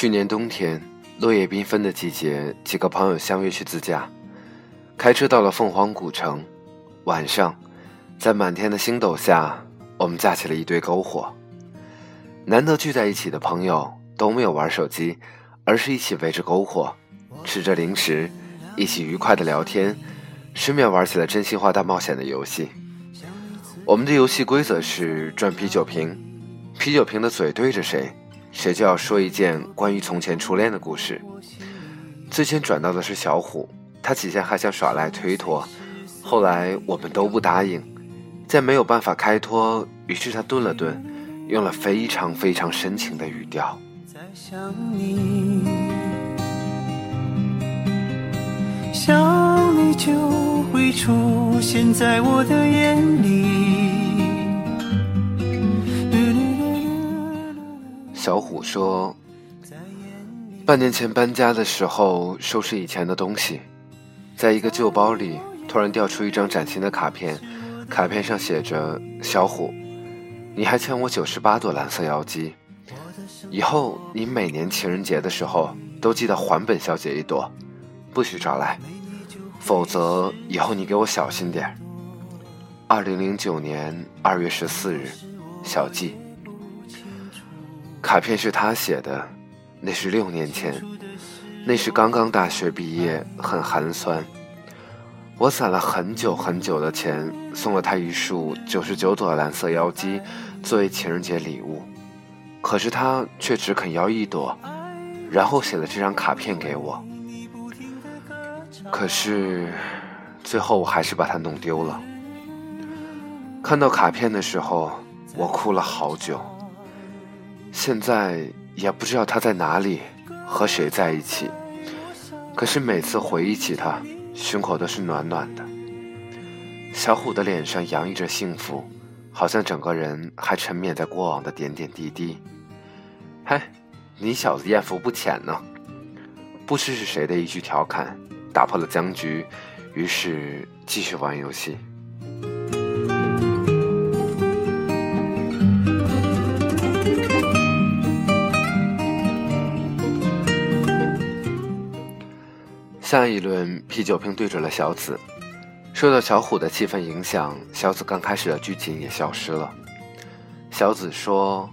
去年冬天，落叶缤纷的季节，几个朋友相约去自驾，开车到了凤凰古城。晚上，在满天的星斗下，我们架起了一堆篝火。难得聚在一起的朋友都没有玩手机，而是一起围着篝火，吃着零食，一起愉快的聊天，顺便玩起了真心话大冒险的游戏。我们的游戏规则是转啤酒瓶，啤酒瓶的嘴对着谁。谁就要说一件关于从前初恋的故事。最先转到的是小虎，他起先还想耍赖推脱，后来我们都不答应，见没有办法开脱，于是他顿了顿，用了非常非常深情的语调。在想你，想你就会出现在我的眼里。小虎说：“半年前搬家的时候，收拾以前的东西，在一个旧包里，突然掉出一张崭新的卡片。卡片上写着：‘小虎，你还欠我九十八朵蓝色妖姬，以后你每年情人节的时候都记得还本小姐一朵，不许找来，否则以后你给我小心点。’二零零九年二月十四日，小季。”卡片是他写的，那是六年前，那是刚刚大学毕业，很寒酸。我攒了很久很久的钱，送了他一束九十九朵蓝色妖姬作为情人节礼物，可是他却只肯要一朵，然后写了这张卡片给我。可是最后我还是把它弄丢了。看到卡片的时候，我哭了好久。现在也不知道他在哪里，和谁在一起。可是每次回忆起他，胸口都是暖暖的。小虎的脸上洋溢着幸福，好像整个人还沉湎在过往的点点滴滴。嗨，你小子艳福不浅呢！不知是谁的一句调侃，打破了僵局，于是继续玩游戏。下一轮啤酒瓶对准了小紫，受到小虎的气氛影响，小紫刚开始的剧情也消失了。小紫说：“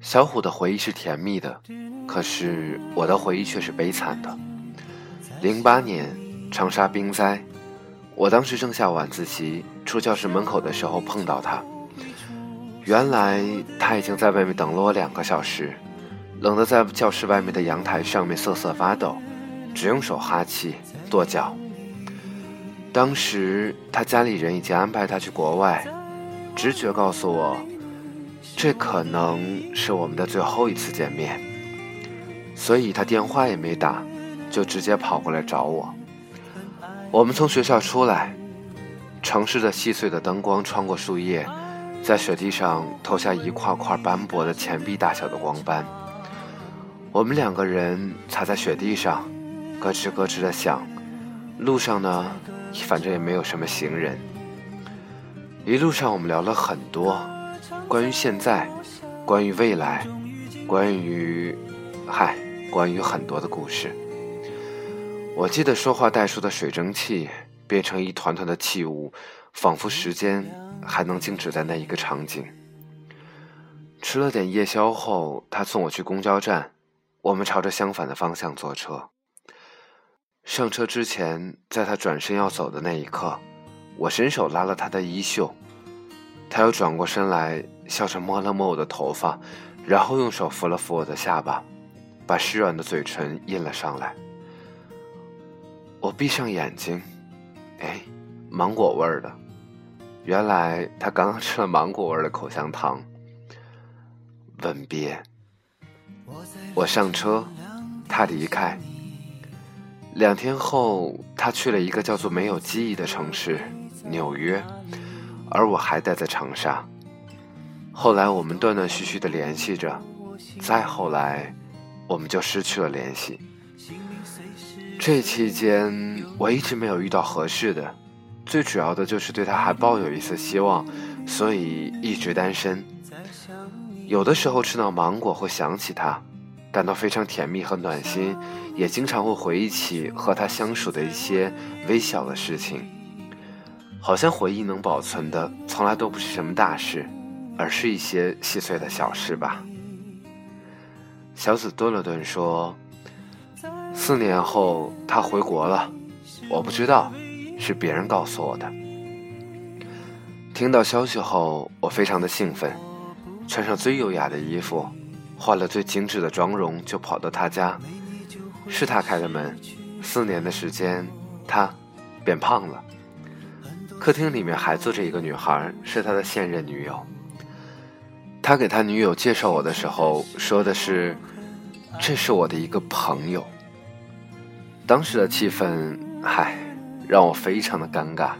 小虎的回忆是甜蜜的，可是我的回忆却是悲惨的。零八年长沙冰灾，我当时正下晚自习，出教室门口的时候碰到他。原来他已经在外面等了我两个小时，冷得在教室外面的阳台上面瑟瑟发抖。”只用手哈气、跺脚。当时他家里人已经安排他去国外，直觉告诉我，这可能是我们的最后一次见面。所以他电话也没打，就直接跑过来找我。我们从学校出来，城市的细碎的灯光穿过树叶，在雪地上投下一块块斑驳的钱币大小的光斑。我们两个人踩在雪地上。咯吱咯吱的响，路上呢，反正也没有什么行人。一路上我们聊了很多，关于现在，关于未来，关于，嗨，关于很多的故事。我记得说话带出的水蒸气变成一团团的气雾，仿佛时间还能静止在那一个场景。吃了点夜宵后，他送我去公交站，我们朝着相反的方向坐车。上车之前，在他转身要走的那一刻，我伸手拉了他的衣袖，他又转过身来，笑着摸了摸我的头发，然后用手扶了扶我的下巴，把湿软的嘴唇印了上来。我闭上眼睛，哎，芒果味儿的，原来他刚刚吃了芒果味儿的口香糖。吻别，我上车，他离开。两天后，他去了一个叫做没有记忆的城市——纽约，而我还待在长沙。后来我们断断续续的联系着，再后来，我们就失去了联系。这期间，我一直没有遇到合适的，最主要的就是对他还抱有一丝希望，所以一直单身。有的时候吃到芒果会想起他，感到非常甜蜜和暖心，也经常会回忆起和他相处的一些微小的事情。好像回忆能保存的，从来都不是什么大事，而是一些细碎的小事吧。小紫顿了顿说：“四年后他回国了，我不知道，是别人告诉我的。”听到消息后，我非常的兴奋，穿上最优雅的衣服，化了最精致的妆容，就跑到他家。是他开的门。四年的时间，他变胖了。客厅里面还坐着一个女孩，是他的现任女友。他给他女友介绍我的时候说的是：“这是我的一个朋友。”当时的气氛，嗨，让我非常的尴尬，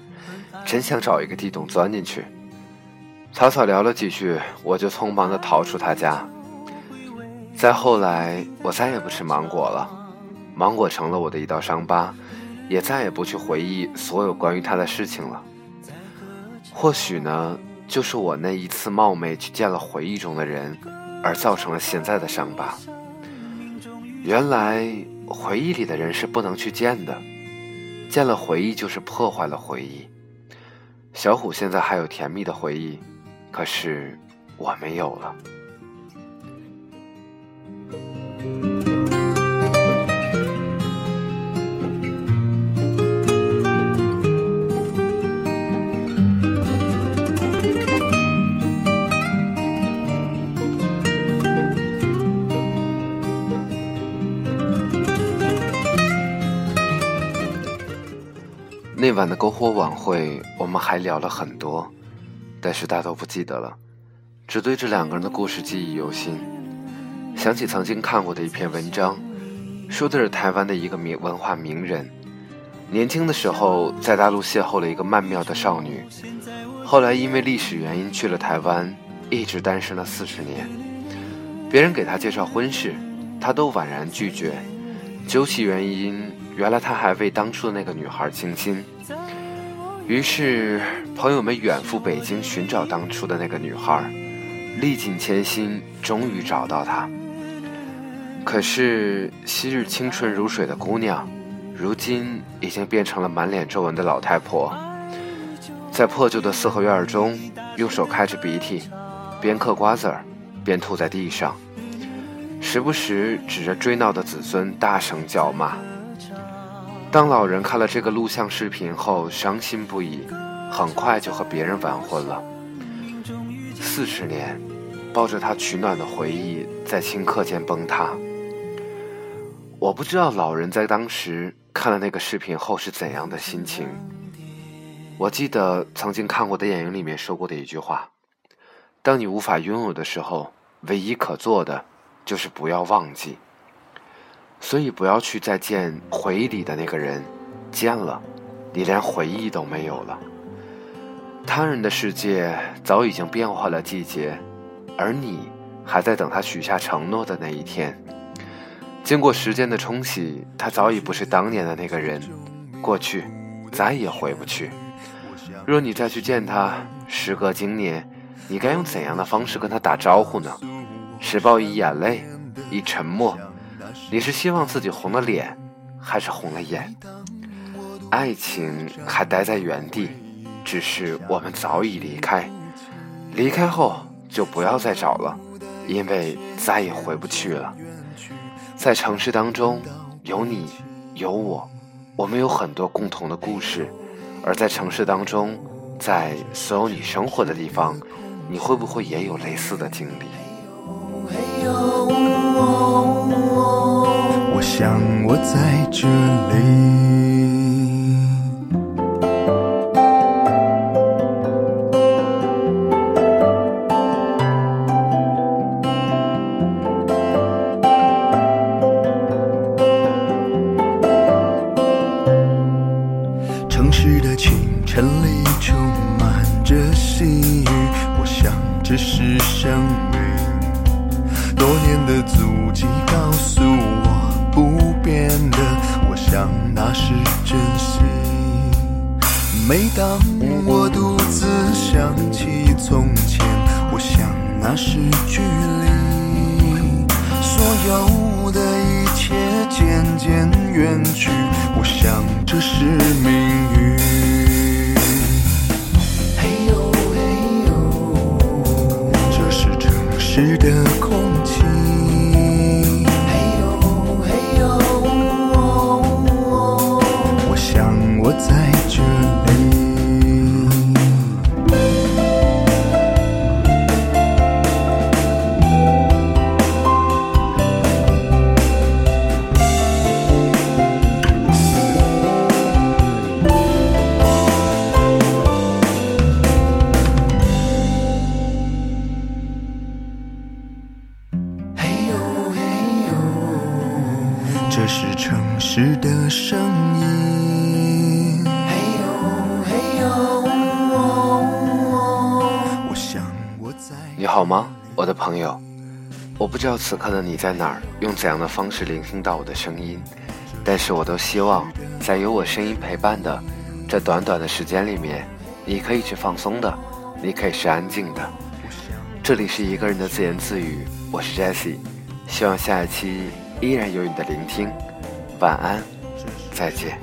真想找一个地洞钻进去。草草聊了几句，我就匆忙的逃出他家。再后来，我再也不吃芒果了，芒果成了我的一道伤疤，也再也不去回忆所有关于他的事情了。或许呢，就是我那一次冒昧去见了回忆中的人，而造成了现在的伤疤。原来回忆里的人是不能去见的，见了回忆就是破坏了回忆。小虎现在还有甜蜜的回忆，可是我没有了。那晚的篝火晚会，我们还聊了很多，但是大都不记得了，只对这两个人的故事记忆犹新。想起曾经看过的一篇文章，说的是台湾的一个名文化名人，年轻的时候在大陆邂逅了一个曼妙的少女，后来因为历史原因去了台湾，一直单身了四十年。别人给他介绍婚事，他都婉然拒绝，究其原因。原来他还为当初的那个女孩倾心，于是朋友们远赴北京寻找当初的那个女孩，历尽千辛，终于找到她。可是昔日清纯如水的姑娘，如今已经变成了满脸皱纹的老太婆，在破旧的四合院中，用手开着鼻涕，边嗑瓜子儿，边吐在地上，时不时指着追闹的子孙大声叫骂。当老人看了这个录像视频后，伤心不已，很快就和别人完婚了。四十年，抱着他取暖的回忆在顷刻间崩塌。我不知道老人在当时看了那个视频后是怎样的心情。我记得曾经看过的电影里面说过的一句话：当你无法拥有的时候，唯一可做的就是不要忘记。所以不要去再见回忆里的那个人，见了，你连回忆都没有了。他人的世界早已经变化了季节，而你还在等他许下承诺的那一天。经过时间的冲洗，他早已不是当年的那个人，过去再也回不去。若你再去见他，时隔经年，你该用怎样的方式跟他打招呼呢？是报以眼泪，以沉默。你是希望自己红了脸，还是红了眼？爱情还待在原地，只是我们早已离开。离开后就不要再找了，因为再也回不去了。在城市当中，有你，有我，我们有很多共同的故事。而在城市当中，在所有你生活的地方，你会不会也有类似的经历？我想我在这里。城市的清晨里充满着细雨，我想这是生命多年的足迹告诉我。不变的，我想那是真心。每当我独自想起从前，我想那是距离。所有的一切渐渐。远去，我想这是命运。嘿呦嘿呦，这是城市的这是城市的声音。你好吗，我的朋友？我不知道此刻的你在哪儿，用怎样的方式聆听到我的声音，但是我都希望，在有我声音陪伴的这短短的时间里面，你可以是放松的，你可以是安静的。这里是一个人的自言自语，我是 Jessie，希望下一期依然有你的聆听。晚安，再见。